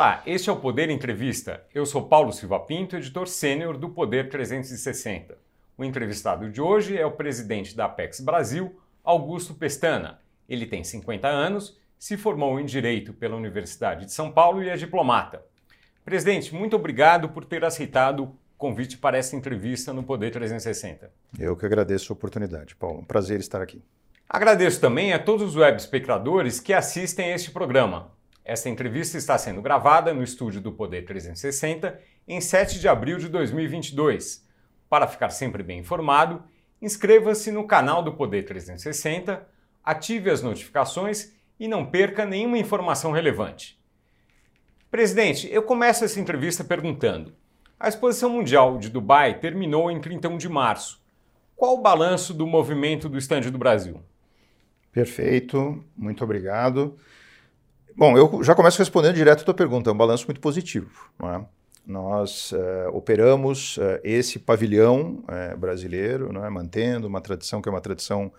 Olá, este é o Poder Entrevista. Eu sou Paulo Silva Pinto, editor sênior do Poder 360. O entrevistado de hoje é o presidente da Apex Brasil, Augusto Pestana. Ele tem 50 anos, se formou em Direito pela Universidade de São Paulo e é diplomata. Presidente, muito obrigado por ter aceitado o convite para essa entrevista no Poder 360. Eu que agradeço a oportunidade, Paulo. Um prazer estar aqui. Agradeço também a todos os web espectadores que assistem a este programa. Esta entrevista está sendo gravada no estúdio do Poder 360 em 7 de abril de 2022. Para ficar sempre bem informado, inscreva-se no canal do Poder 360, ative as notificações e não perca nenhuma informação relevante. Presidente, eu começo essa entrevista perguntando: a Exposição Mundial de Dubai terminou em 31 de março. Qual o balanço do movimento do estande do Brasil? Perfeito, muito obrigado. Bom, eu já começo respondendo direto a tua pergunta. É um balanço muito positivo. É? Nós uh, operamos uh, esse pavilhão uh, brasileiro, é? mantendo uma tradição que é uma tradição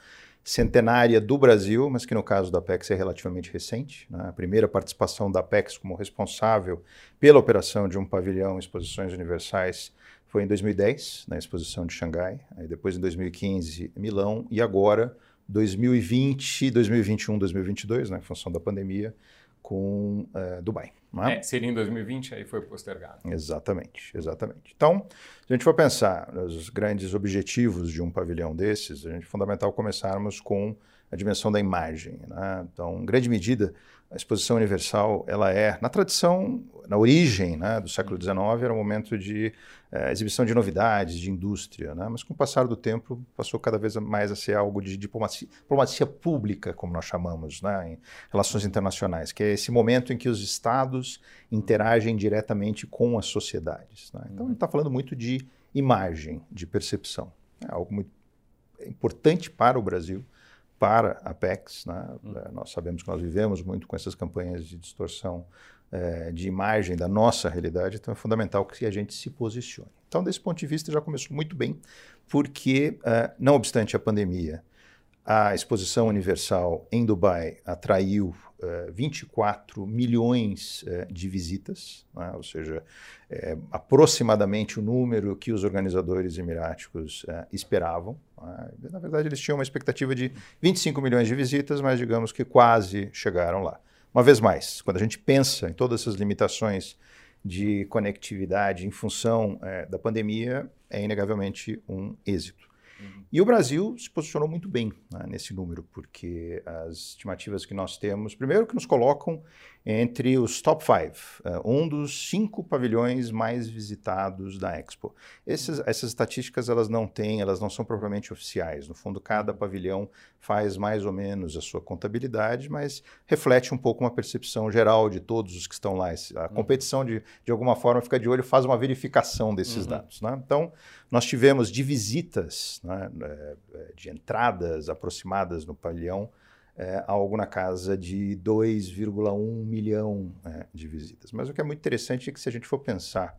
centenária do Brasil, mas que no caso da Apex é relativamente recente. Né? A primeira participação da Apex como responsável pela operação de um pavilhão exposições universais foi em 2010, na exposição de Xangai, aí depois em 2015, Milão, e agora 2020, 2021, 2022, né, em função da pandemia, com uh, Dubai. É? É, seria em 2020, aí foi postergado. Exatamente, exatamente. Então, se a gente for pensar nos grandes objetivos de um pavilhão desses, a gente é fundamental começarmos com a dimensão da imagem. Né? Então, em grande medida, a exposição universal, ela é, na tradição, na origem né, do século XIX, era um momento de é, exibição de novidades, de indústria, né? mas com o passar do tempo passou cada vez mais a ser algo de diplomacia, diplomacia pública, como nós chamamos, né, em relações internacionais, que é esse momento em que os estados interagem diretamente com as sociedades. Né? Então, a gente está falando muito de imagem, de percepção. É algo muito importante para o Brasil, para a Apex. Né? Hum. É, nós sabemos que nós vivemos muito com essas campanhas de distorção é, de imagem da nossa realidade, então é fundamental que a gente se posicione. Então, desse ponto de vista, já começou muito bem, porque, é, não obstante a pandemia, a exposição universal em Dubai atraiu 24 milhões de visitas, né? ou seja, é, aproximadamente o número que os organizadores emiráticos esperavam. Né? Na verdade, eles tinham uma expectativa de 25 milhões de visitas, mas digamos que quase chegaram lá. Uma vez mais, quando a gente pensa em todas essas limitações de conectividade em função da pandemia, é inegavelmente um êxito. Uhum. E o Brasil se posicionou muito bem né, nesse número, porque as estimativas que nós temos, primeiro que nos colocam entre os top five, uh, um dos cinco pavilhões mais visitados da Expo. Esses, essas estatísticas elas não têm, elas não são propriamente oficiais. No fundo, cada pavilhão faz mais ou menos a sua contabilidade, mas reflete um pouco uma percepção geral de todos os que estão lá. A uhum. competição, de, de alguma forma, fica de olho, faz uma verificação desses uhum. dados. Né? Então, nós tivemos de visitas, né, é, é, de entradas aproximadas no pavilhão, é, algo na casa de 2,1 milhão é, de visitas. Mas o que é muito interessante é que se a gente for pensar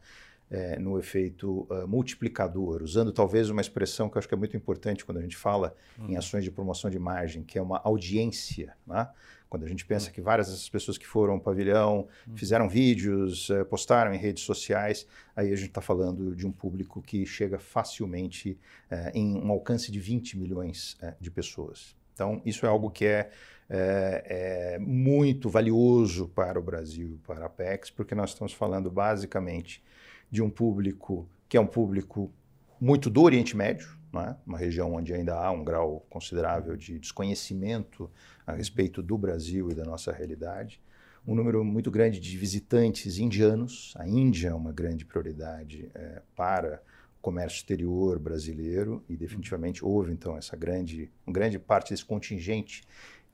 é, no efeito uh, multiplicador, usando talvez uma expressão que eu acho que é muito importante quando a gente fala uhum. em ações de promoção de imagem, que é uma audiência, né? quando a gente pensa uhum. que várias dessas pessoas que foram ao pavilhão uhum. fizeram vídeos, uh, postaram em redes sociais, aí a gente está falando de um público que chega facilmente uh, em um alcance de 20 milhões de pessoas. Então, isso é algo que é, é, é, muito valioso para o Brasil, para a Apex, porque nós estamos falando basicamente de um público que é um público muito do Oriente Médio, é? uma região onde ainda há um grau considerável de desconhecimento a respeito do Brasil e da nossa realidade. Um número muito grande de visitantes indianos. A Índia é uma grande prioridade é, para comércio exterior brasileiro e definitivamente houve então essa grande, grande parte desse contingente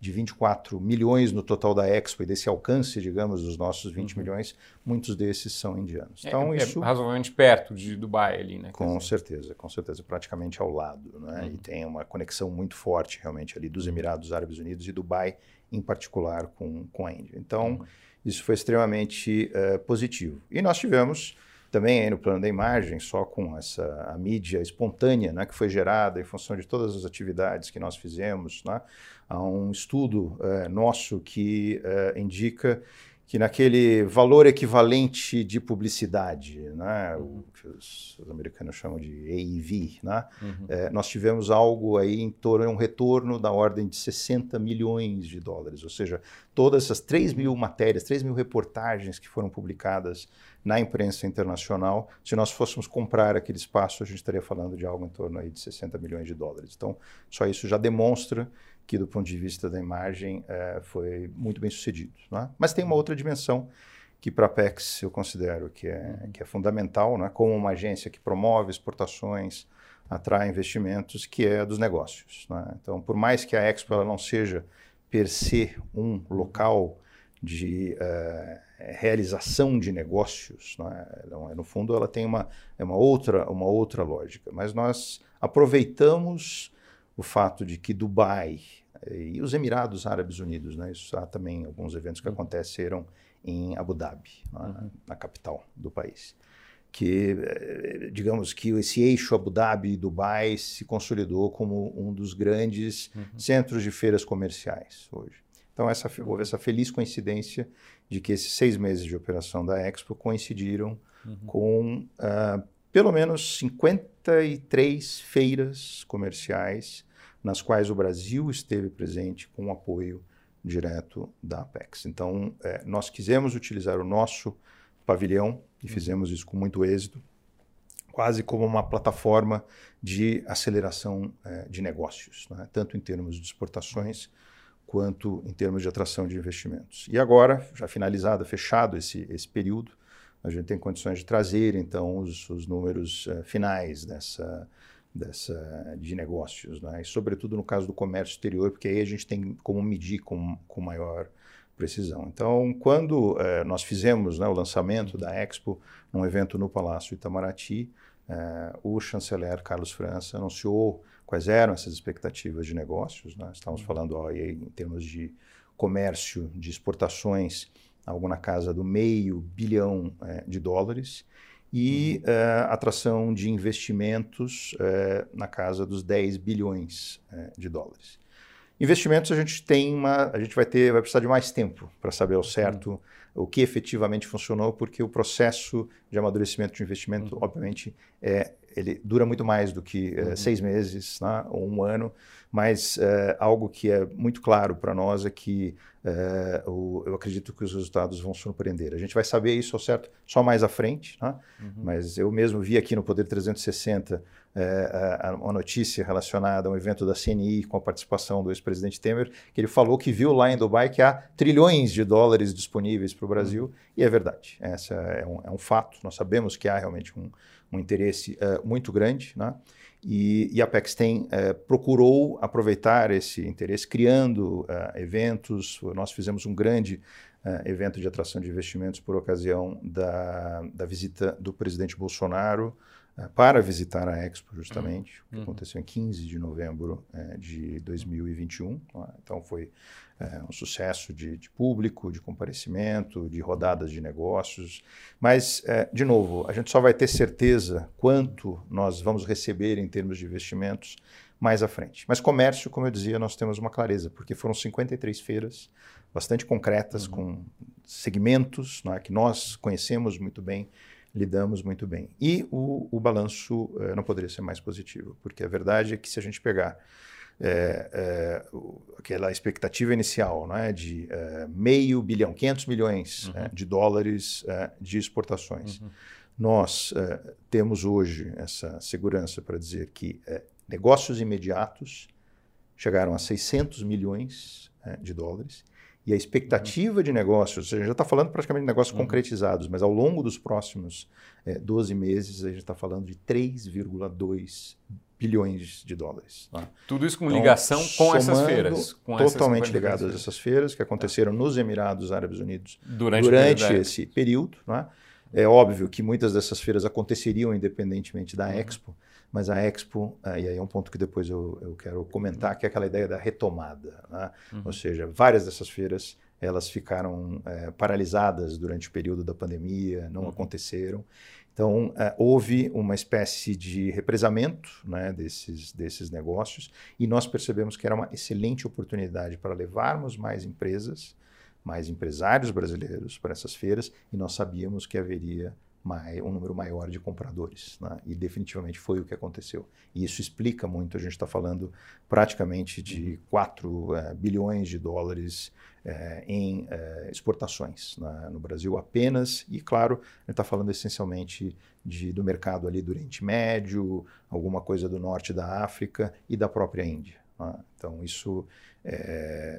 de 24 milhões no total da Expo e desse alcance, digamos, dos nossos 20 uhum. milhões, muitos desses são indianos. É, então, é, isso... razoavelmente perto de Dubai ali, né? Com certeza, com certeza, praticamente ao lado. Né? Uhum. E tem uma conexão muito forte realmente ali dos uhum. Emirados Árabes Unidos e Dubai, em particular, com, com a Índia. Então, uhum. isso foi extremamente uh, positivo. E nós tivemos também aí no plano da imagem, só com essa a mídia espontânea né, que foi gerada em função de todas as atividades que nós fizemos. Né, há um estudo é, nosso que é, indica que naquele valor equivalente de publicidade, né, o que os, os americanos chamam de AEV, né, uhum. é, nós tivemos algo aí em torno de um retorno da ordem de 60 milhões de dólares, ou seja, todas essas 3 mil matérias, 3 mil reportagens que foram publicadas na imprensa internacional, se nós fôssemos comprar aquele espaço, a gente estaria falando de algo em torno aí de 60 milhões de dólares. Então, só isso já demonstra que do ponto de vista da imagem é, foi muito bem sucedido. Né? Mas tem uma outra dimensão que para a Apex eu considero que é, que é fundamental, né? como uma agência que promove exportações, atrai investimentos, que é a dos negócios. Né? Então, por mais que a Expo ela não seja per se um local de uh, realização de negócios, né? Ela, no fundo ela tem uma, é uma, outra, uma outra lógica, mas nós aproveitamos o fato de que Dubai eh, e os Emirados Árabes Unidos, né, isso há também alguns eventos que uhum. aconteceram em Abu Dhabi, uhum. na capital do país, que eh, digamos que esse eixo Abu Dhabi e Dubai se consolidou como um dos grandes uhum. centros de feiras comerciais hoje. Então essa, houve essa feliz coincidência de que esses seis meses de operação da Expo coincidiram uhum. com uh, pelo menos 53 feiras comerciais nas quais o Brasil esteve presente com apoio direto da Apex. Então, é, nós quisemos utilizar o nosso pavilhão e uhum. fizemos isso com muito êxito, quase como uma plataforma de aceleração é, de negócios, né? tanto em termos de exportações quanto em termos de atração de investimentos. E agora, já finalizado, fechado esse, esse período, a gente tem condições de trazer, então, os, os números uh, finais dessa, dessa, de negócios, né? e sobretudo no caso do comércio exterior, porque aí a gente tem como medir com, com maior precisão. Então, quando uh, nós fizemos né, o lançamento da Expo, num evento no Palácio Itamaraty, uh, o chanceler Carlos França anunciou quais eram essas expectativas de negócios. Né? Estamos falando ó, em termos de comércio, de exportações, algo na casa do meio bilhão é, de dólares, e uh, atração de investimentos uh, na casa dos 10 bilhões uh, de dólares. Investimentos a gente tem uma, a gente vai ter, vai precisar de mais tempo para saber ao certo uhum. o que efetivamente funcionou, porque o processo de amadurecimento de investimento, uhum. obviamente, é, ele dura muito mais do que uhum. seis meses né, ou um ano, mas algo que é muito claro para nós é que é, o, eu acredito que os resultados vão surpreender. A gente vai saber isso ao certo só mais à frente, né? uhum. mas eu mesmo vi aqui no Poder 360 é, uma notícia relacionada a um evento da CNI com a participação do ex-presidente Temer, que ele falou que viu lá em Dubai que há trilhões de dólares disponíveis para o Brasil, uhum. e é verdade. Essa é um, é um, fato. Nós sabemos que há realmente um, um interesse uh, muito grande, né? E, e a Apex tem é, procurou aproveitar esse interesse, criando uh, eventos. Nós fizemos um grande uh, evento de atração de investimentos por ocasião da, da visita do presidente Bolsonaro uh, para visitar a Expo, justamente, uhum. que aconteceu em 15 de novembro de 2021. Então, foi é, um sucesso de, de, público, de comparecimento, de rodadas de negócios. Mas, é, de novo, a gente só vai ter certeza quanto nós vamos receber em termos de investimentos mais à frente. Mas comércio, como eu dizia, nós temos uma clareza, porque foram 53 feiras bastante concretas, uhum. com segmentos é, que nós conhecemos muito bem, lidamos muito bem. E o, o balanço é, não poderia ser mais positivo, porque a verdade é que se a gente pegar é, é, aquela expectativa inicial né, de é, meio bilhão, 500 milhões uhum. de dólares é, de exportações. Uhum. Nós é, temos hoje essa segurança para dizer que é, negócios imediatos chegaram a 600 milhões de dólares e a expectativa uhum. de negócios, a gente já está falando praticamente de negócios uhum. concretizados, mas ao longo dos próximos 12 meses a gente está falando de 3,2 bilhões de dólares. Tá? Tudo isso com então, ligação com essas feiras. Com totalmente essas ligadas a essas feiras que aconteceram tá. nos Emirados Árabes Unidos durante, durante esse período. Né? É óbvio que muitas dessas feiras aconteceriam independentemente da uhum. Expo, mas a Expo, ah, e aí é um ponto que depois eu, eu quero comentar, que é aquela ideia da retomada. Né? Uhum. Ou seja, várias dessas feiras elas ficaram é, paralisadas durante o período da pandemia, não uhum. aconteceram. Então, é, houve uma espécie de represamento né, desses, desses negócios e nós percebemos que era uma excelente oportunidade para levarmos mais empresas mais empresários brasileiros para essas feiras e nós sabíamos que haveria um número maior de compradores. Né? E definitivamente foi o que aconteceu. E isso explica muito, a gente está falando praticamente de 4 é, bilhões de dólares é, em é, exportações né? no Brasil apenas. E, claro, a gente está falando essencialmente de, do mercado ali do Oriente Médio, alguma coisa do norte da África e da própria Índia. Né? Então, isso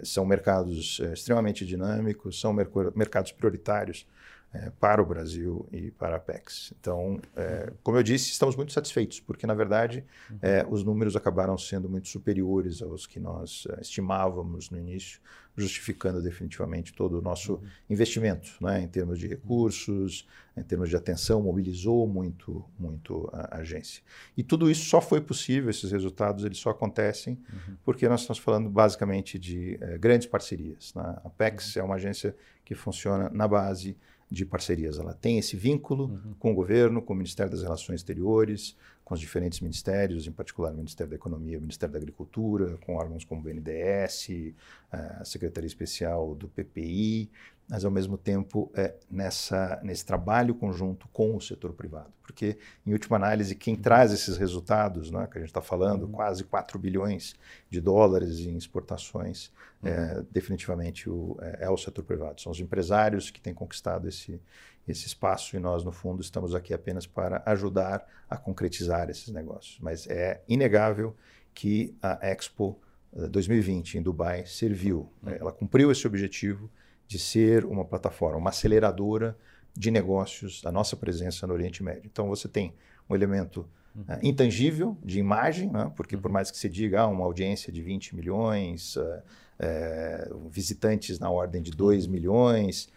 são mercados extremamente dinâmicos, são mercados prioritários é, para o Brasil e para a PEX. Então, é, como eu disse, estamos muito satisfeitos, porque, na verdade, é, os números acabaram sendo muito superiores aos que nós é, estimávamos no início, justificando definitivamente todo o nosso uhum. investimento, né, em termos de recursos, em termos de atenção, mobilizou muito, muito a, agência. E tudo isso só foi possível, esses resultados, eles só acontecem uhum. porque nós estamos falando basicamente de é, grandes parcerias. Né? A PEX uhum. é uma agência que funciona na base de parcerias. Ela tem esse vínculo uhum. com o governo, com o Ministério das Relações Exteriores, com os diferentes ministérios, em particular o Ministério da Economia, o Ministério da Agricultura, com órgãos como o BNDES, eh, a Secretaria Especial do PPI, mas ao mesmo tempo é, nessa, nesse trabalho conjunto com o setor privado. Porque, em última análise, quem uhum. traz esses resultados, né, que a gente está falando, uhum. quase 4 bilhões de dólares em exportações, uhum. é, definitivamente o, é, é, o setor privado. São os empresários que têm conquistado esse, esse espaço e nós, no fundo, estamos aqui apenas para ajudar a concretizar esses negócios. Mas é inegável que a Expo 2020 eh, em Dubai serviu, uhum. ela cumpriu esse objetivo de ser uma plataforma, uma aceleradora de negócios da nossa presença no Oriente Médio. Então você tem um elemento uhum. uh, intangível de imagem, né? porque uhum. por mais que se diga ah, uma audiência de 20 milhões, uh, uh, visitantes na ordem de 2 uhum. milhões,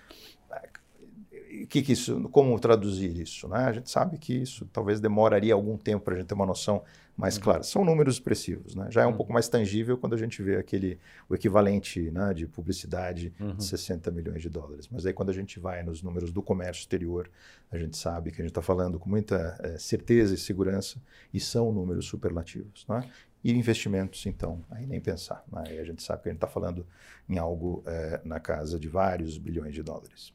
que que isso, como traduzir isso? Né? A gente sabe que isso talvez demoraria algum tempo para a gente ter uma noção mais uhum. clara. São números expressivos. Né? Já é um uhum. pouco mais tangível quando a gente vê aquele, o equivalente né, de publicidade uhum. de 60 milhões de dólares. Mas aí quando a gente vai nos números do comércio exterior, a gente sabe que a gente está falando com muita é, certeza e segurança e são números superlativos. Né? E investimentos, então, aí nem pensar. Né? Aí a gente sabe que a gente está falando em algo é, na casa de vários bilhões de dólares.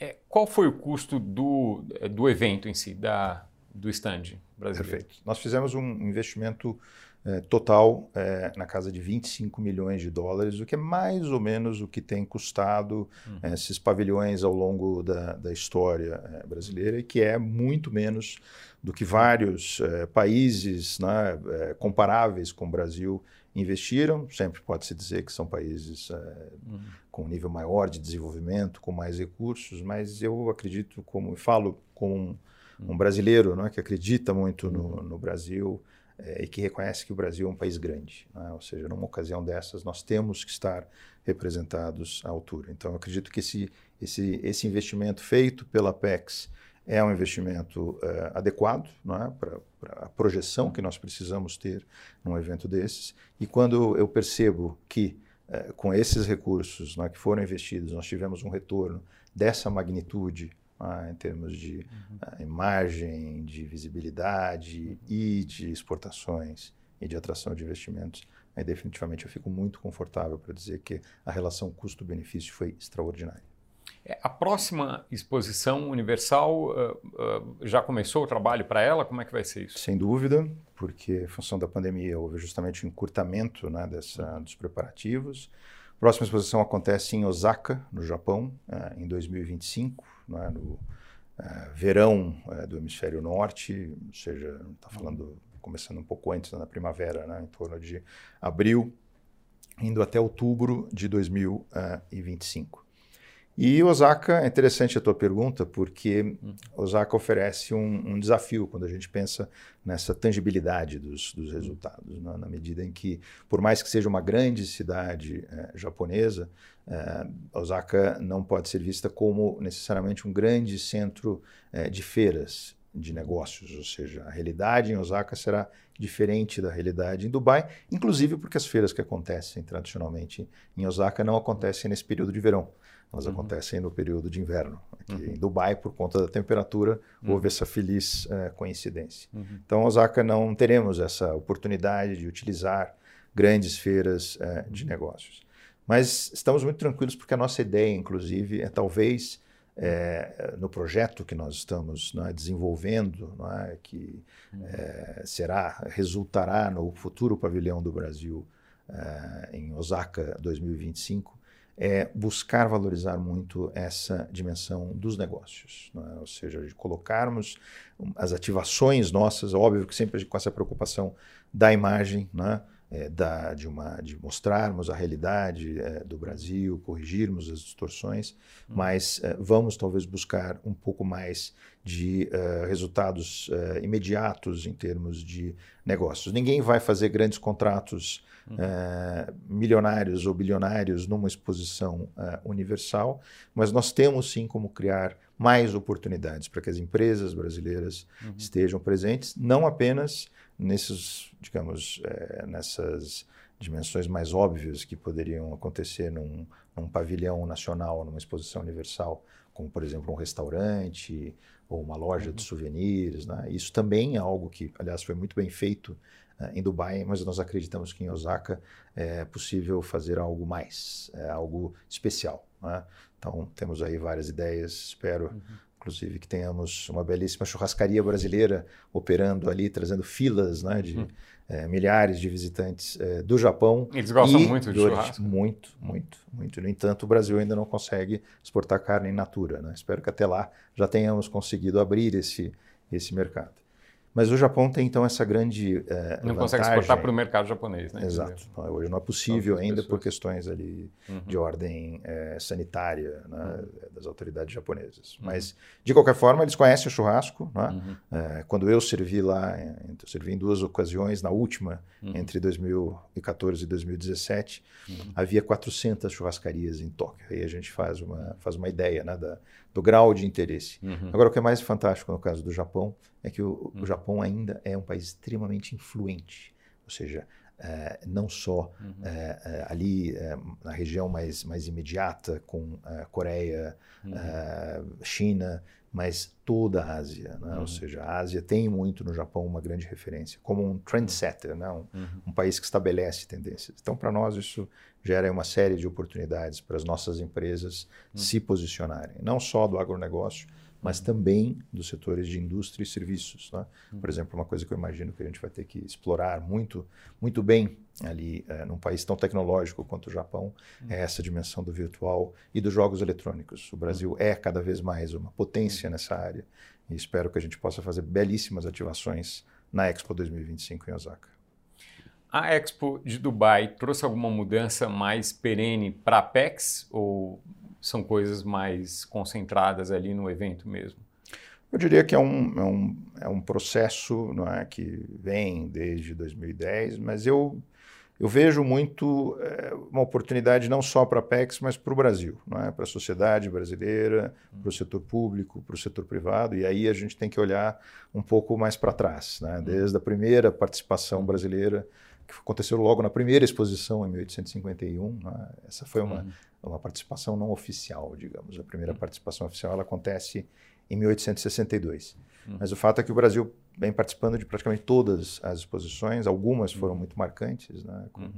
É, qual foi o custo do, do evento em si, da, do stand brasileiro? Perfeito. Nós fizemos um investimento é, total é, na casa de 25 milhões de dólares, o que é mais ou menos o que tem custado uhum. é, esses pavilhões ao longo da, da história brasileira e que é muito menos do que vários países né, comparáveis com o Brasil investiram. Sempre pode-se dizer que são países uhum. com um nível maior de desenvolvimento, com mais recursos, mas eu acredito, como falo como um, um uhum. brasileiro né, que acredita muito no, uhum. no Brasil, é, e que reconhece que o Brasil é um país grande. Né? Ou seja, numa ocasião dessas, nós temos que estar representados à altura. Então, eu acredito que esse, esse, esse investimento feito pela PEX é um investimento é, adequado é? para a projeção que nós precisamos ter num evento desses. E quando eu percebo que, é, com esses recursos é, que foram investidos, nós tivemos um retorno dessa magnitude ah, em termos de uhum. ah, imagem, de visibilidade e de exportações e de atração de investimentos, aí definitivamente eu fico muito confortável para dizer que a relação custo-benefício foi extraordinária. É, a próxima exposição universal uh, uh, já começou o trabalho para ela? Como é que vai ser isso? Sem dúvida, porque em função da pandemia houve justamente um encurtamento né, dessa, dos preparativos. A próxima exposição acontece em Osaka, no Japão, uh, em 2025 né, no uh, verão uh, do hemisfério norte, ou seja, está falando começando um pouco antes, na primavera, né, em torno de abril, indo até outubro de 2025. E Osaka, é interessante a tua pergunta, porque Osaka oferece um, um desafio quando a gente pensa nessa tangibilidade dos, dos resultados, né? na medida em que, por mais que seja uma grande cidade é, japonesa, é, Osaka não pode ser vista como necessariamente um grande centro é, de feiras de negócios, ou seja, a realidade em Osaka será diferente da realidade em Dubai, inclusive porque as feiras que acontecem tradicionalmente em Osaka não acontecem nesse período de verão. Elas uhum. acontecem no período de inverno. Aqui uhum. em Dubai, por conta da temperatura, uhum. houve essa feliz é, coincidência. Uhum. Então, Osaka não teremos essa oportunidade de utilizar grandes feiras é, de uhum. negócios. Mas estamos muito tranquilos porque a nossa ideia, inclusive, é talvez é, no projeto que nós estamos é, desenvolvendo, é, que uhum. será resultará no futuro pavilhão do Brasil em Osaka 2025, é buscar valorizar muito essa dimensão dos negócios, é? ou seja, de colocarmos as ativações nossas, óbvio que sempre com essa preocupação da imagem, é? É, da, de, uma, de mostrarmos a realidade é, do Brasil, corrigirmos as distorções, uhum. mas é, vamos talvez buscar um pouco mais de uh, resultados uh, imediatos em termos de negócios. Ninguém vai fazer grandes contratos uh, milionários ou bilionários numa exposição universal, mas nós temos sim como criar mais oportunidades para que as empresas brasileiras uhum. estejam presentes, não apenas nesses, digamos, é, nessas dimensões mais óbvias que poderiam acontecer num, num pavilhão nacional, numa exposição universal, como por exemplo um restaurante ou uma loja uhum. de souvenirs. Né? Isso também é algo que, aliás, foi muito bem feito uh, em Dubai, mas nós acreditamos que em Osaka é possível fazer algo mais, é algo especial. Né? Então temos aí várias ideias, espero uhum inclusive que tenhamos uma belíssima churrascaria brasileira operando ali, trazendo filas né, de hum. é, milhares de visitantes é, do Japão. Eles gostam muito de churrasco? Muito, muito, muito. No entanto, o Brasil ainda não consegue exportar carne in natura. Né? Espero que até lá já tenhamos conseguido abrir esse, esse mercado. Mas o Japão tem então essa grande uh, Não consegue exportar para o mercado japonês, né? Exato. Hoje não é possível ainda pessoas. por questões ali uhum. de ordem uh, sanitária né, uhum. das autoridades japonesas. Uhum. Mas de qualquer forma eles conhecem o churrasco. Né? Uh, quando eu servi lá, eu servi em duas ocasiões. Na última, uhum. entre 2014 e 2017, uhum. havia 400 churrascarias em Tóquio. Aí a gente faz uma faz uma ideia né, da, do grau de interesse. Uhum. Agora o que é mais fantástico no caso do Japão é que o, o Japão ainda é um país extremamente influente, ou seja, é, não só uhum. é, ali na região mais, mais imediata, com Coreia, uhum. China, mas toda a Ásia. Né? Uhum. Ou seja, a Ásia tem muito no Japão uma grande referência, como um trendsetter, né? um, uhum. um país que estabelece tendências. Então, para nós, isso gera uma série de oportunidades para as nossas empresas uhum. se posicionarem, não só do agronegócio, mas também dos setores de indústria e serviços. Né? Por exemplo, uma coisa que eu imagino que a gente vai ter que explorar muito, muito bem ali é, num país tão tecnológico quanto o Japão é essa dimensão do virtual e dos jogos eletrônicos. O Brasil é cada vez mais uma potência nessa área e espero que a gente possa fazer belíssimas ativações na Expo 2025 em Osaka. A Expo de Dubai trouxe alguma mudança mais perene para a Apex ou são coisas mais concentradas ali no evento mesmo? Eu diria que é um, é um, é um processo não é, que vem desde 2010, mas eu, eu vejo muito é, uma oportunidade não só para a PEX, mas para o Brasil, não é? para a sociedade brasileira, para o setor público, para o setor privado, e aí a gente tem que olhar um pouco mais para trás, né? Desde a primeira participação brasileira, que aconteceu logo na primeira exposição em 1851, né? essa foi uma... Uhum uma participação não oficial, digamos. A primeira participação oficial ela acontece em 1862. Hum. Mas o fato é que o Brasil vem participando de praticamente todas as exposições, algumas foram muito marcantes, né, com, uhum.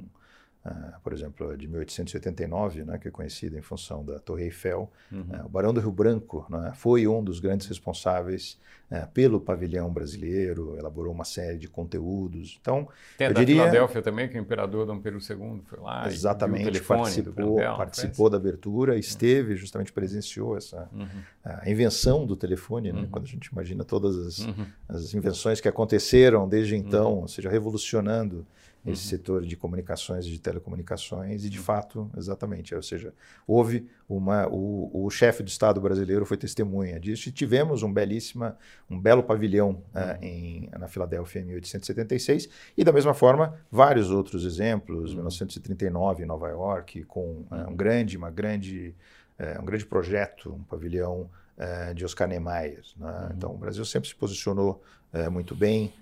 Uh, por exemplo, de 1889, né, que é conhecida em função da Torre Eiffel. Uhum. Uh, o Barão do Rio Branco né, foi um dos grandes responsáveis uh, pelo pavilhão brasileiro, elaborou uma série de conteúdos. Então, Tem a da diria... Filadélfia também, que o imperador Dom Pedro II foi lá. Exatamente, participou, participou da abertura, esteve, justamente presenciou essa uhum. a invenção do telefone, né, uhum. quando a gente imagina todas as, uhum. as invenções que aconteceram desde então, uhum. ou seja, revolucionando esse uhum. setor de comunicações e de telecomunicações, e de uhum. fato, exatamente, ou seja, houve uma. O, o chefe do Estado brasileiro foi testemunha disso, e tivemos um belíssima, um belo pavilhão uh, em, na Filadélfia em 1876, e da mesma forma, vários outros exemplos, uhum. 1939 em Nova York, com uh, um grande, uma grande, uh, um grande projeto, um pavilhão de Oscar Niemeyer. Né? Uhum. Então, o Brasil sempre se posicionou muito bem.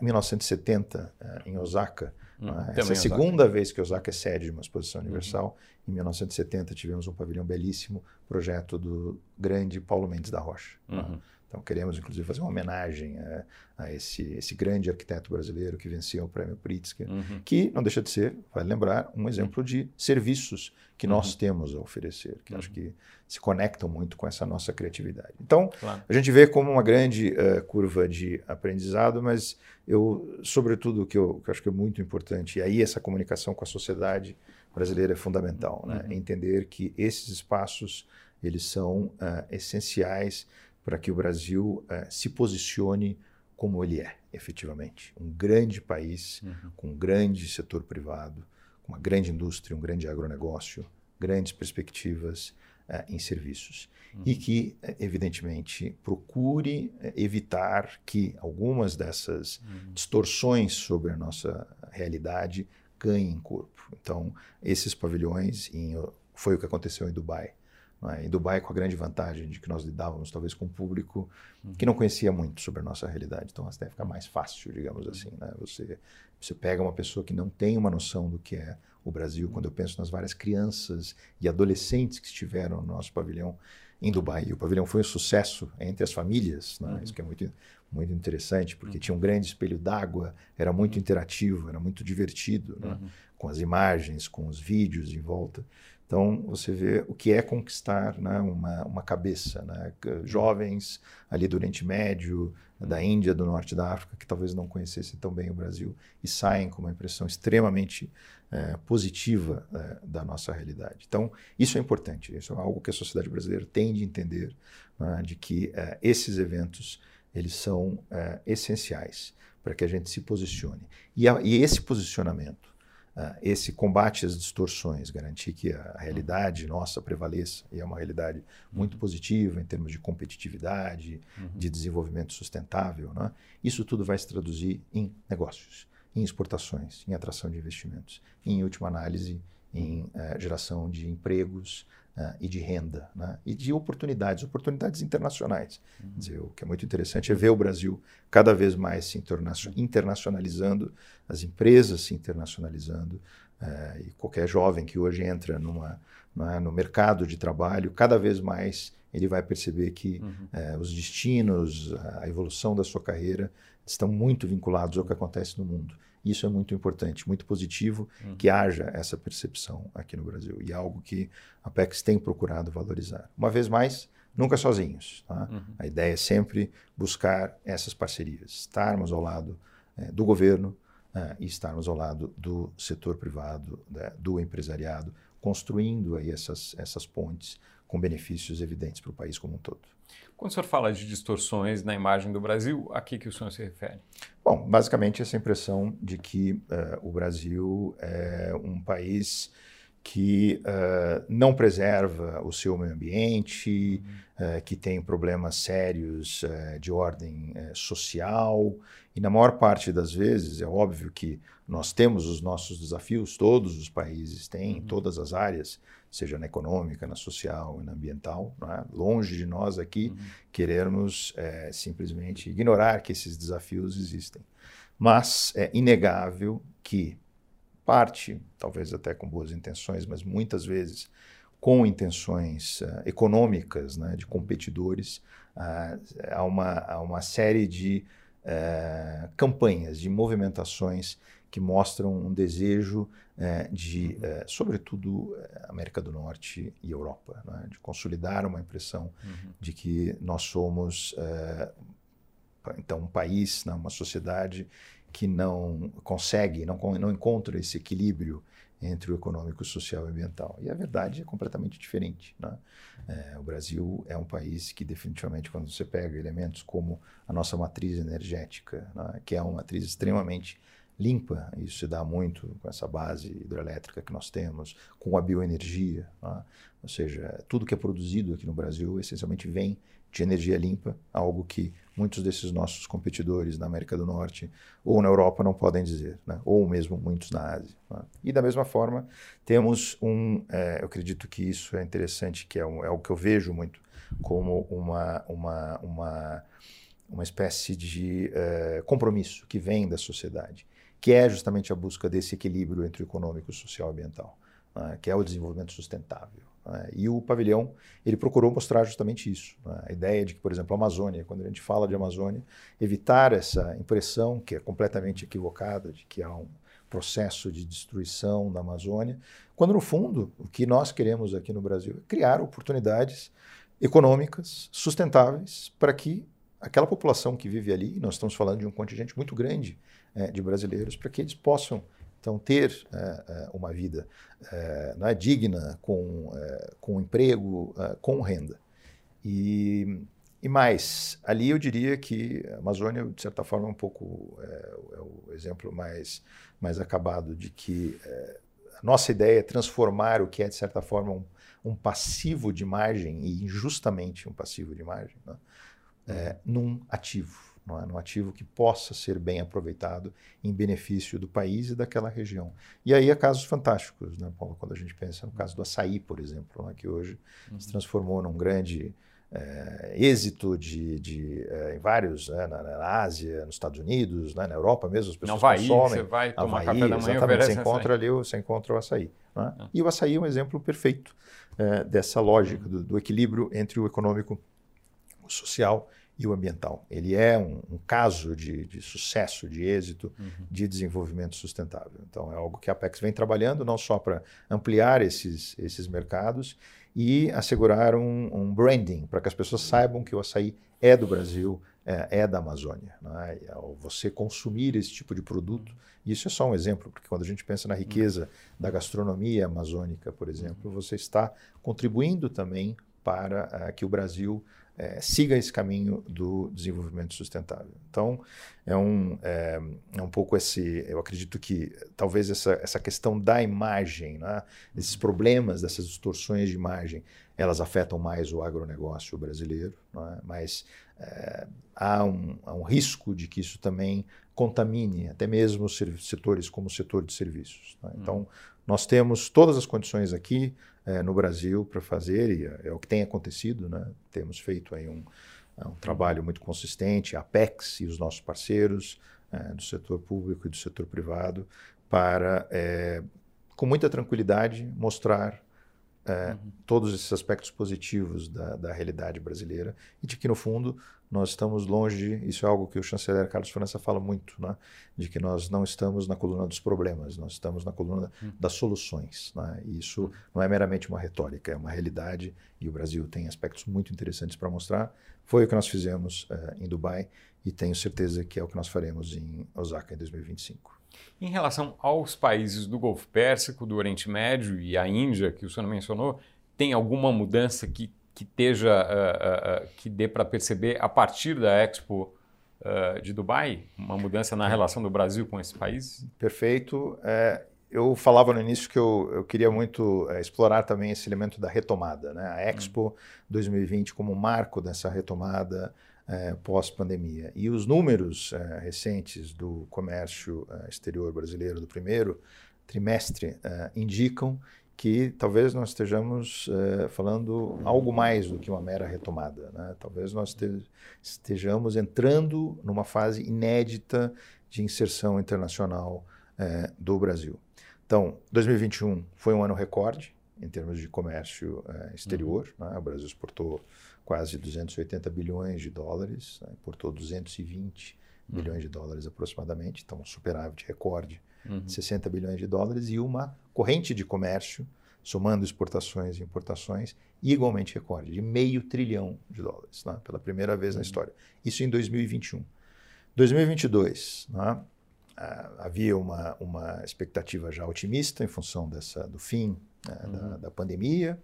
em 1970, em Osaka, Hum, Essa é a segunda Osaka. vez que Osaka é sede de uma exposição uhum. universal. Uhum. Em 1970 tivemos um pavilhão belíssimo, projeto do grande Paulo Mendes da Rocha. Uhum. Então, queremos, inclusive, fazer uma homenagem a, a esse, esse, grande arquiteto brasileiro que venceu o prêmio Pritzker, uhum. que não deixa de ser, vale lembrar, um exemplo de serviços que nós uhum. temos a oferecer, que acho uhum. que se conectam muito com essa nossa criatividade. Então, claro. a gente vê como uma grande uh, curva de aprendizado, mas eu, sobretudo, o que eu, que eu acho que é muito importante, e aí essa comunicação com a sociedade brasileira é fundamental, né? Uhum. entender que esses espaços eles são uh, essenciais para que o Brasil uh, se posicione como ele é, efetivamente. Um grande país, uhum. com um grande setor privado, com uma grande indústria, um grande agronegócio, grandes perspectivas uh, em serviços. Uhum. E que, evidentemente, procure evitar que algumas dessas uhum. distorções sobre a nossa realidade ganhem corpo. Então, esses pavilhões, em, foi o que aconteceu em Dubai é? Em Dubai, com a grande vantagem de que nós lidávamos talvez com um público que não conhecia muito sobre a nossa realidade. Então, até fica mais fácil, digamos assim. Né? Você, você pega uma pessoa que não tem uma noção do que é o Brasil. Quando eu penso nas várias crianças e adolescentes que estiveram no nosso pavilhão em Dubai, e o pavilhão foi um sucesso entre as famílias, né? uhum. isso que é muito, muito interessante, porque uhum. tinha um grande espelho d'água, era muito interativo, era muito divertido, né? uhum. com as imagens, com os vídeos em volta. Então, você vê o que é conquistar né, uma, uma cabeça. Né? Jovens ali do Oriente Médio, da Índia, do Norte da África, que talvez não conhecessem tão bem o Brasil e saem com uma impressão extremamente é, positiva é, da nossa realidade. Então, isso é importante. Isso é algo que a sociedade brasileira tem de entender, né, de que é, esses eventos eles são é, essenciais para que a gente se posicione. E, a, e esse posicionamento esse combate às distorções, garantir que a realidade nossa prevaleça, e é uma realidade muito uhum. positiva em termos de competitividade, uhum. de desenvolvimento sustentável, né? isso tudo vai se traduzir em negócios, em exportações, em atração de investimentos, em última análise, em uh, geração de empregos, Uh, e de renda, né? e de oportunidades, oportunidades internacionais. Uhum. Dizer, o que é muito interessante é ver o Brasil cada vez mais se internacionalizando, as empresas se internacionalizando, uh, e qualquer jovem que hoje entra numa, é, no mercado de trabalho, cada vez mais ele vai perceber que uhum. uh, os destinos, a evolução da sua carreira estão muito vinculados ao que acontece no mundo. Isso é muito importante, muito positivo uhum. que haja essa percepção aqui no Brasil e é algo que a PEX tem procurado valorizar. Uma vez mais, nunca sozinhos. Tá? Uhum. A ideia é sempre buscar essas parcerias, estarmos ao lado é, do governo é, e estarmos ao lado do setor privado, né, do empresariado, construindo aí essas, essas pontes com benefícios evidentes para o país como um todo. Quando o senhor fala de distorções na imagem do Brasil, a que, que o senhor se refere? Bom, basicamente essa impressão de que uh, o Brasil é um país que uh, não preserva o seu meio ambiente, uhum. uh, que tem problemas sérios uh, de ordem social. E na maior parte das vezes, é óbvio que nós temos os nossos desafios, todos os países têm, uhum. em todas as áreas, seja na econômica, na social e na ambiental. É? Longe de nós aqui uhum. querermos simplesmente ignorar que esses desafios existem. Mas é inegável que parte, talvez até com boas intenções, mas muitas vezes com intenções uh, econômicas, né, de competidores, uh, há, uma, há uma série de uh, campanhas, de movimentações que mostram um desejo de, sobretudo, América do Norte e Europa, né, de consolidar uma impressão uhum. de que nós somos, então, um país, né, uma sociedade que não consegue, não, não encontra esse equilíbrio entre o econômico, social e ambiental. E a verdade é completamente diferente. Né? É, o Brasil é um país que definitivamente, quando você pega elementos como a nossa matriz energética, né? que é uma matriz extremamente limpa, isso se dá muito com essa base hidrelétrica que nós temos, com a bioenergia, né? ou seja, tudo que é produzido aqui no Brasil essencialmente vem de energia limpa, algo que muitos desses nossos competidores na América do Norte ou na Europa não podem dizer, né? ou mesmo muitos na Ásia. Né? E da mesma forma, temos um, é, eu acredito que isso é interessante, que é, um, é algo que eu vejo muito como uma, uma, uma, uma espécie de é, compromisso que vem da sociedade, que é justamente a busca desse equilíbrio entre o econômico, social e ambiental. né, que é o desenvolvimento sustentável. Né? E o pavilhão ele procurou mostrar justamente isso. Né? A ideia de que, por exemplo, a Amazônia, quando a gente fala de Amazônia, evitar essa impressão que é completamente equivocada de que há um processo de destruição da Amazônia, quando no fundo o que nós queremos aqui no Brasil é criar oportunidades econômicas sustentáveis para que aquela população que vive ali, nós estamos falando de um contingente muito grande é, de brasileiros, para que eles possam então ter é uma vida é, é, digna, com, é, com emprego, com renda. E, e mais, ali eu diria que a Amazônia, de certa forma, é um pouco é, o exemplo mais, mais acabado de que a nossa ideia é transformar o que é, de certa forma, um, um passivo de margem, e injustamente um passivo de margem, né? num ativo, não é? num ativo que possa ser bem aproveitado em benefício do país e daquela região. E aí há casos fantásticos, né, Paulo, quando a gente pensa no caso do açaí, por exemplo, né, que hoje uhum. se transformou num grande é, êxito de, de é, em vários, né, na, na, Ásia, nos Estados Unidos, né, na Europa mesmo, as pessoas Havaí, consomem. Você vai tomar Havaí, café da manhã exatamente, você encontra ali, você encontra o açaí. Né? Ah. E o açaí é um exemplo perfeito é, dessa lógica, do, do equilíbrio entre o econômico, o social e o ambiental. Ele é um, um caso de, de, sucesso, de êxito, uhum. de desenvolvimento sustentável. Então, é algo que a Apex vem trabalhando não só para ampliar esses, esses mercados e assegurar um, um branding, para que as pessoas saibam que o açaí é do Brasil, é, é da Amazônia. Né? Ao você consumir esse tipo de produto, e isso é só um exemplo, porque quando a gente pensa na riqueza uhum. da gastronomia amazônica, por exemplo, você está contribuindo também para uh, que o Brasil é, siga esse caminho do desenvolvimento sustentável. Então, é um, é, é, um pouco esse. Eu acredito que talvez essa, essa questão da imagem, né, esses problemas, dessas distorções de imagem, elas afetam mais o agronegócio brasileiro, é? mas é, há, um, há um risco de que isso também contamine até mesmo setores como o setor de serviços. Né? Então, hum. Nós temos todas as condições aqui é, no Brasil para fazer, e é, é, o que tem acontecido. Né? Temos feito aí um, é, um trabalho muito consistente, a Apex e os nossos parceiros é, do setor público e do setor privado, para, é, com muita tranquilidade, mostrar é, uhum. todos esses aspectos positivos da, da, realidade brasileira e de que, no fundo, nós estamos longe, de, isso é algo que o chanceler Carlos França fala muito, né? de que nós não estamos na coluna dos problemas, nós estamos na coluna uhum. das soluções. Né? E isso não é meramente uma retórica, é uma realidade e o Brasil tem aspectos muito interessantes para mostrar. Foi o que nós fizemos uh, em Dubai e tenho certeza que é o que nós faremos em Osaka em 2025. Em relação aos países do Golfo Pérsico, do Oriente Médio e a Índia, que o senhor mencionou, tem alguma mudança que que esteja uh, uh, que dê para perceber a partir da Expo uh, de Dubai uma mudança na relação do Brasil com esse país? Perfeito. É, eu falava no início que eu, eu queria muito é, explorar também esse elemento da retomada, né? A Expo hum. 2020 como marco dessa retomada é, pós-pandemia. E os números é, recentes do comércio é, exterior brasileiro do primeiro trimestre indicam que talvez nós estejamos uh, falando algo mais do que uma mera retomada. Né? Talvez nós estejamos entrando numa fase inédita de inserção internacional uh, do Brasil. Então, 2021 foi um ano recorde em termos de comércio uh, exterior. Uhum. Né? O Brasil exportou quase 280 bilhões de dólares, né? importou 220 uhum. bilhões de dólares aproximadamente, então um superávit recorde uhum. 60 bilhões de dólares, e uma corrente de comércio, somando exportações e importações, igualmente recorde, de meio trilhão de dólares, né? pela primeira vez uhum. na história. Isso em 2021. 2022, né? ah, havia uma, uma expectativa já otimista em função dessa, do fim né, uhum. da, da, pandemia.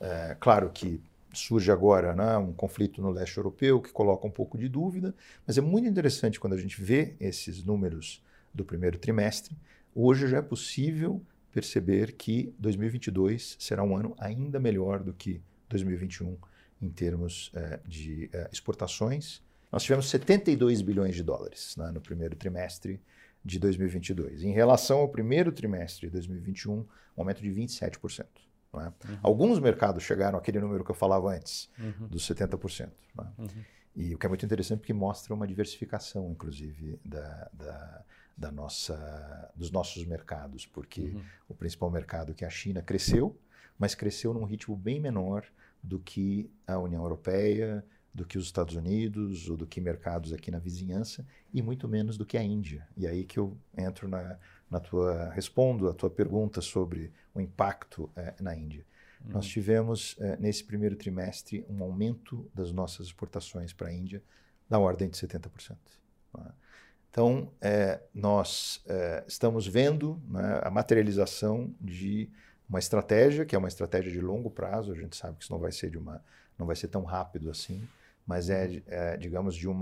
É, claro que surge agora né, um conflito no leste europeu que coloca um pouco de dúvida, mas é muito interessante quando a gente vê esses números do primeiro trimestre. Hoje já é possível perceber que 2022 será um ano ainda melhor do que 2021 em termos eh, de eh, exportações. Nós tivemos 72 bilhões de dólares né, no primeiro trimestre de 2022. Em relação ao primeiro trimestre de 2021, um aumento de 27%. É? Uhum. Alguns mercados chegaram àquele número que eu falava antes, uhum. dos 70%. É? Uhum. E o que é muito interessante porque mostra uma diversificação, inclusive, da, da, da nossa, dos nossos mercados, porque uhum. o principal mercado, que é a China, cresceu, mas cresceu num ritmo bem menor do que a União Europeia, do que os Estados Unidos ou do que mercados aqui na vizinhança e muito menos do que a Índia. E aí que eu entro na, na tua respondo a tua pergunta sobre o impacto é, na Índia. Uhum. Nós tivemos é, nesse primeiro trimestre um aumento das nossas exportações para a Índia da ordem de 70%. Né? Então é, nós estamos vendo né, a materialização de uma estratégia que é uma estratégia de longo prazo. A gente sabe que isso não vai ser de uma não vai ser tão rápido assim mas é, é digamos, de um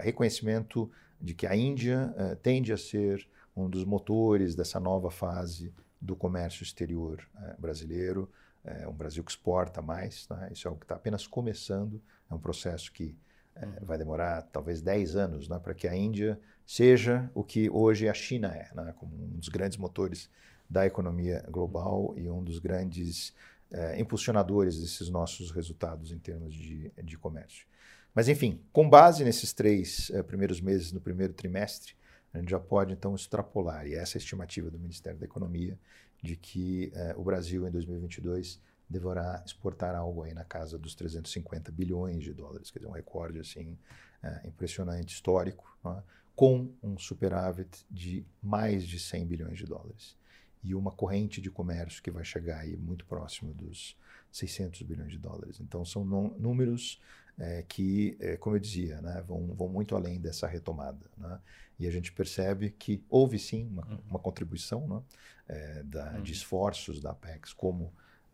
reconhecimento de que a Índia tende a ser um dos motores dessa nova fase do comércio exterior é, brasileiro, é um Brasil que exporta mais, né? isso é algo que está apenas começando, é um processo que é, vai demorar talvez 10 anos né, para que a Índia seja o que hoje a China é, né, como um dos grandes motores da economia global e um dos grandes é, impulsionadores desses nossos resultados em termos de, de comércio. Mas, enfim, com base nesses três primeiros meses no primeiro trimestre, a gente já pode então extrapolar, e essa é a estimativa do Ministério da Economia, de que uh, o Brasil em 2022 deverá exportar algo aí na casa dos 350 bilhões de dólares, quer dizer, um recorde assim uh, impressionante, histórico, é? com um superávit de mais de 100 bilhões de dólares e uma corrente de comércio que vai chegar aí muito próximo dos 600 bilhões de dólares. Então são números é, que, é, como eu dizia, né, vão, vão muito além dessa retomada. Né? E a gente percebe que houve sim uma, uhum. uma contribuição né, é, da, uhum. de esforços da Apex, como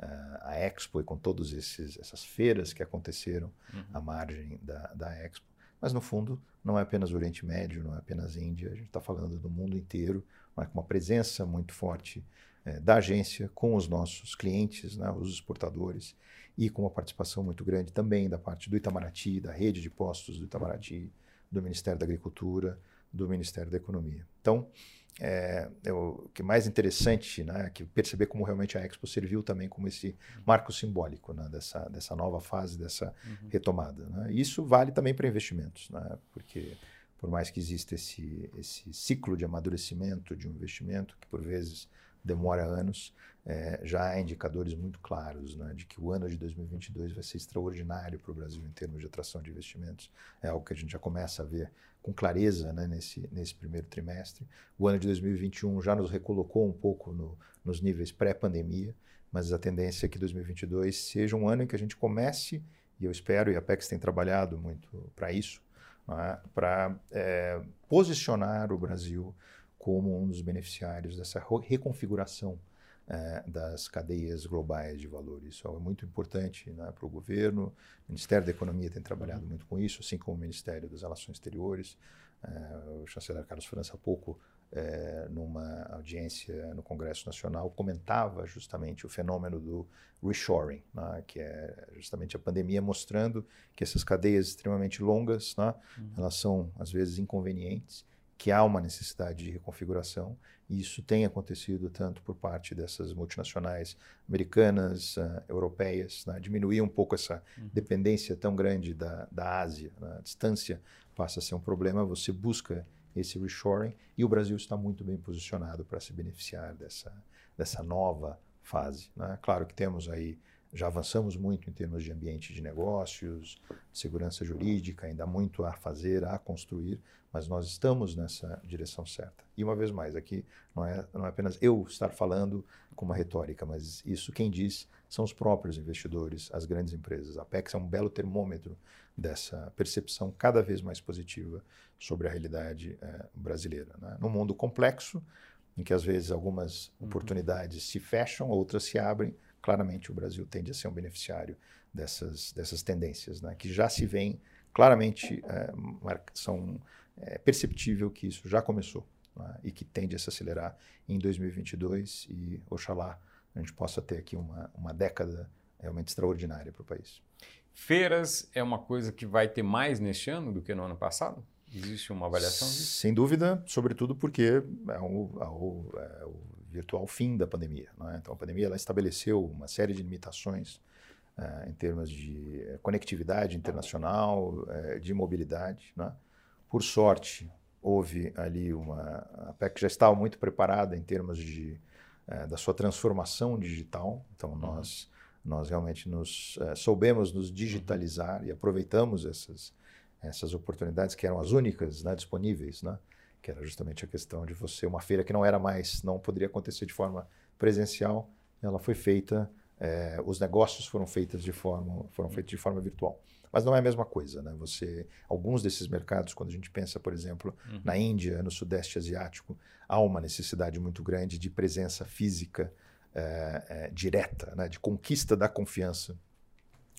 uh, a Expo e com todas essas feiras que aconteceram uhum. à margem da, da Expo. Mas, no fundo, não é apenas o Oriente Médio, não é apenas a Índia, a gente está falando do mundo inteiro, mas com uma presença muito forte é, da agência com os nossos clientes, né, os exportadores, e com uma participação muito grande também da parte do Itamaraty, da rede de postos do Itamaraty, do Ministério da Agricultura, do Ministério da Economia. Então, é, é o que mais interessante, né, que perceber como realmente a Expo serviu também como esse marco simbólico né, dessa, dessa nova fase, dessa uhum. retomada. Né? Isso vale também para investimentos, né, porque por mais que exista esse, esse ciclo de amadurecimento de um investimento, que por vezes demora anos, é, já há indicadores muito claros né, de que o ano de 2022 vai ser extraordinário para o Brasil em termos de atração de investimentos. É algo que a gente já começa a ver com clareza né, nesse, nesse primeiro trimestre. O ano de 2021 já nos recolocou um pouco no, nos níveis pré-pandemia, mas a tendência é que 2022 seja um ano em que a gente comece, e eu espero, e a Apex tem trabalhado muito para isso, né, para é, posicionar o Brasil como um dos beneficiários dessa reconfiguração é, das cadeias globais de valor. Isso é muito importante né, para o governo. O Ministério da Economia tem trabalhado uhum. muito com isso, assim como o Ministério das Relações Exteriores. É, o chanceler Carlos França, há pouco, é, numa audiência no Congresso Nacional, comentava justamente o fenômeno do reshoring, né, que é justamente a pandemia mostrando que essas cadeias extremamente longas, né, uhum. elas são às vezes inconvenientes que há uma necessidade de reconfiguração, e isso tem acontecido tanto por parte dessas multinacionais americanas, uh, europeias, né? diminuir um pouco essa uhum. dependência tão grande da, da Ásia. Né? A distância passa a ser um problema, você busca esse reshoring, e o Brasil está muito bem posicionado para se beneficiar dessa, dessa nova fase. Né? Claro que temos aí já avançamos muito em termos de ambiente de negócios, segurança jurídica, ainda há muito a fazer, a construir, mas nós estamos nessa direção certa. E uma vez mais, aqui não é, não é apenas eu estar falando com uma retórica, mas isso quem diz são os próprios investidores, as grandes empresas. A Apex é um belo termômetro dessa percepção cada vez mais positiva sobre a realidade é, brasileira. Né? Num mundo complexo, em que às vezes algumas uhum. oportunidades se fecham, outras se abrem, claramente o Brasil tende a ser um beneficiário dessas, dessas tendências, né? que já se vem claramente, é, são é perceptível que isso já começou né? e que tende a se acelerar em 2022 e, oxalá, a gente possa ter aqui uma, uma década realmente extraordinária para o país. Feiras é uma coisa que vai ter mais neste ano do que no ano passado? Existe uma avaliação disso? Sem dúvida, sobretudo porque é o, é o, é o virtual fim da pandemia. Né? Então, a pandemia ela estabeleceu uma série de limitações uh, em termos de eh, conectividade internacional, uh, de mobilidade. Né? Por sorte, houve ali uma. A PEC já estava muito preparada em termos de, é, da sua transformação digital, então uhum. nós, nós realmente nos soubemos nos digitalizar e aproveitamos essas, essas oportunidades que eram as únicas né, disponíveis, né? Que era justamente a questão de você, uma feira que não era mais, não poderia acontecer de forma presencial, ela foi feita, é, os negócios foram feitos de forma, foram feitos de forma virtual. Mas não é a mesma coisa, né? Você, alguns desses mercados, quando a gente pensa, por exemplo, uhum. na Índia, no Sudeste Asiático, há uma necessidade muito grande de presença física é, é, direta, né? de conquista da confiança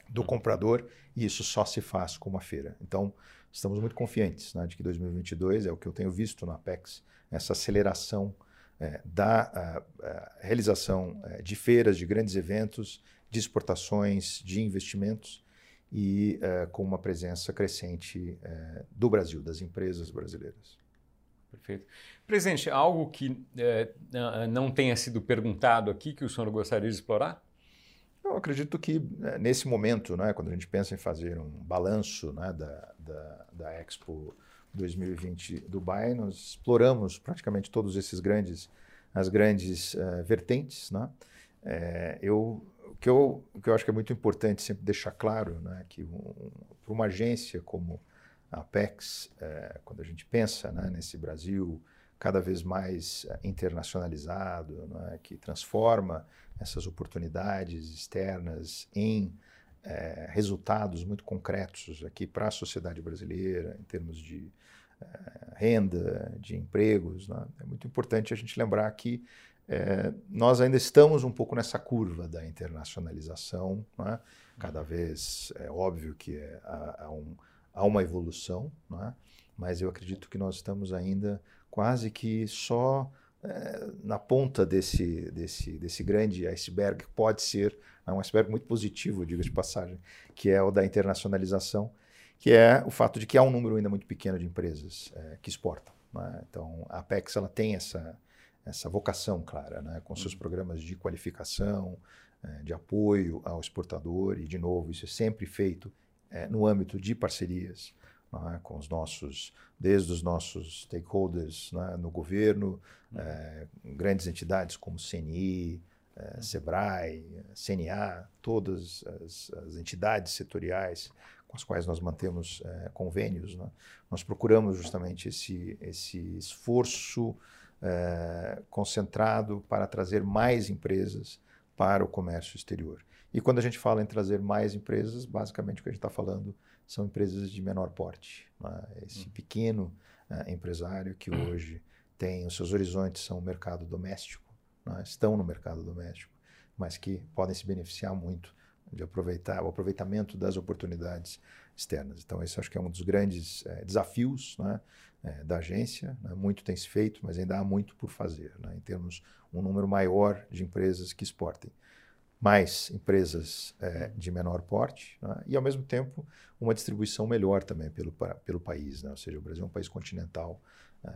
do uhum. comprador, e isso só se faz com uma feira. Então, estamos muito confiantes né, de que 2022 é o que eu tenho visto na Apex, essa aceleração é, da a, a realização é, de feiras, de grandes eventos, de exportações, de investimentos e é, com uma presença crescente do Brasil, das empresas brasileiras. Perfeito. Presidente, algo que não tenha sido perguntado aqui que o senhor gostaria de explorar? Eu acredito que é, nesse momento, né, quando a gente pensa em fazer um balanço né, da, da, da Expo 2020 Dubai, nós exploramos praticamente todos esses grandes, as grandes uh, vertentes. Né? É, eu, o, que eu, o que eu acho que é muito importante sempre deixar claro, né, que um, para uma agência como a Apex, é, quando a gente pensa né, nesse Brasil cada vez mais internacionalizado, né, que transforma essas oportunidades externas em é, resultados muito concretos aqui para a sociedade brasileira, em termos de é, renda, de empregos. Né? É muito importante a gente lembrar que é, nós ainda estamos um pouco nessa curva da internacionalização. Né? Cada vez é óbvio que é, há, há, um, há, uma evolução, né? mas eu acredito que nós estamos ainda quase que só na ponta desse, desse, desse grande iceberg, que pode ser é um iceberg muito positivo, diga de passagem, que é o da internacionalização, que é o fato de que há um número ainda muito pequeno de empresas é, que exportam. Né? Então, a Apex ela tem essa, essa vocação clara, né? com seus uhum. programas de qualificação, é, de apoio ao exportador, e, de novo, isso é sempre feito é, no âmbito de parcerias né? com os nossos, desde os nossos stakeholders né? no governo, uhum. é, grandes entidades como CNI, é, SEBRAE, CNA, todas as, as, entidades setoriais com as quais nós mantemos é, convênios, né? nós procuramos justamente esse, esse esforço é, concentrado para trazer mais empresas para o comércio exterior. E quando a gente fala em trazer mais empresas, basicamente o que a gente está falando são empresas de menor porte. Né? Esse hum. pequeno empresário que hoje tem os seus horizontes são o mercado doméstico, né, estão no mercado doméstico, mas que podem se beneficiar muito de aproveitar o aproveitamento das oportunidades externas. Então, esse acho que é um dos grandes é, desafios né, é, da agência. Né, muito tem se feito, mas ainda há muito por fazer, né, em termos um número maior de empresas que exportem. Mais empresas é, de menor porte né, e, ao mesmo tempo, uma distribuição melhor também pelo, pelo país. Né, ou seja, o Brasil é um país continental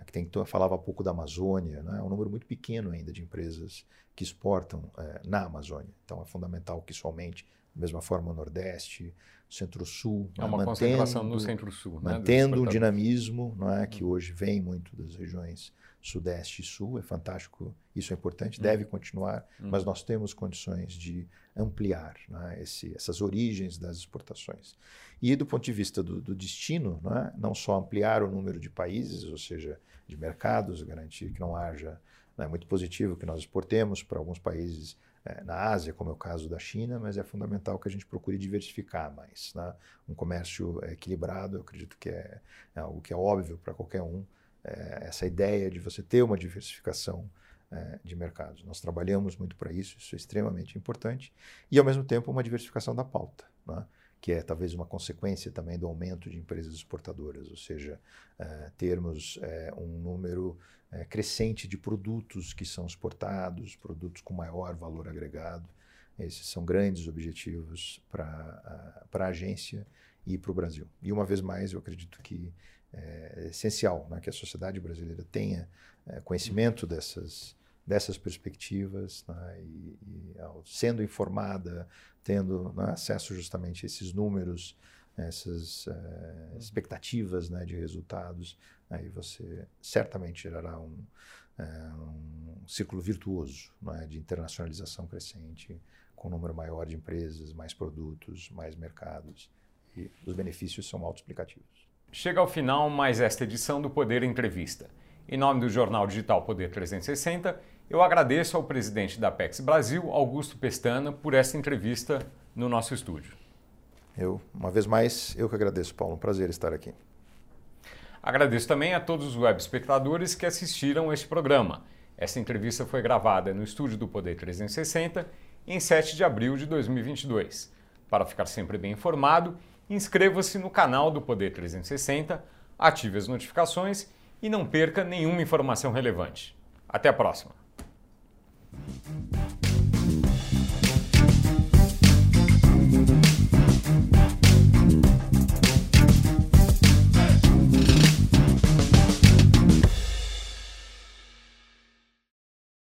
que tem, falava há pouco da Amazônia, né? é um número muito pequeno ainda de empresas que exportam é, na Amazônia. Então é fundamental que isso aumente. Da mesma forma, o Nordeste, Centro-Sul. É uma mantendo, concentração no Centro-Sul. Né, mantendo né, um dinamismo não é, que hoje vem muito das regiões Sudeste e Sul. É fantástico, isso é importante, hum. deve continuar, hum. mas nós temos condições de ampliar né, esse, essas origens das exportações. E do ponto de vista do, do destino, né, não só ampliar o número de países, ou seja, de mercados, garantir que não haja. É muito positivo que nós exportemos para alguns países é, na Ásia, como é o caso da China, mas é fundamental que a gente procure diversificar mais. Né? Um comércio equilibrado, eu acredito que é, é algo que é óbvio para qualquer um, é, essa ideia de você ter uma diversificação é, de mercados. Nós trabalhamos muito para isso, isso é extremamente importante, e ao mesmo tempo uma diversificação da pauta, né? que é talvez uma consequência também do aumento de empresas exportadoras, ou seja, é, termos um número crescente de produtos que são exportados, produtos com maior valor agregado. Esses são grandes objetivos para a agência e para o Brasil. E uma vez mais, eu acredito que é essencial né, que a sociedade brasileira tenha é, conhecimento dessas dessas perspectivas né, e, e sendo informada, tendo né, acesso justamente a esses números, essas uh, expectativas né, de resultados, aí você certamente gerará um, é, um círculo virtuoso é, de internacionalização crescente, com um número maior de empresas, mais produtos, mais mercados, e os benefícios são autoexplicativos. Chega ao final mais esta edição do Poder Entrevista. Em nome do jornal digital Poder 360, eu agradeço ao presidente da Apex Brasil, Augusto Pestana, por esta entrevista no nosso estúdio. Eu, uma vez mais, eu que agradeço, Paulo. Um prazer estar aqui. Agradeço também a todos os web espectadores que assistiram este programa. Esta entrevista foi gravada no estúdio do Poder 360 em 7 de abril de 2022. Para ficar sempre bem informado, inscreva-se no canal do Poder 360, ative as notificações e não perca nenhuma informação relevante. Até a próxima!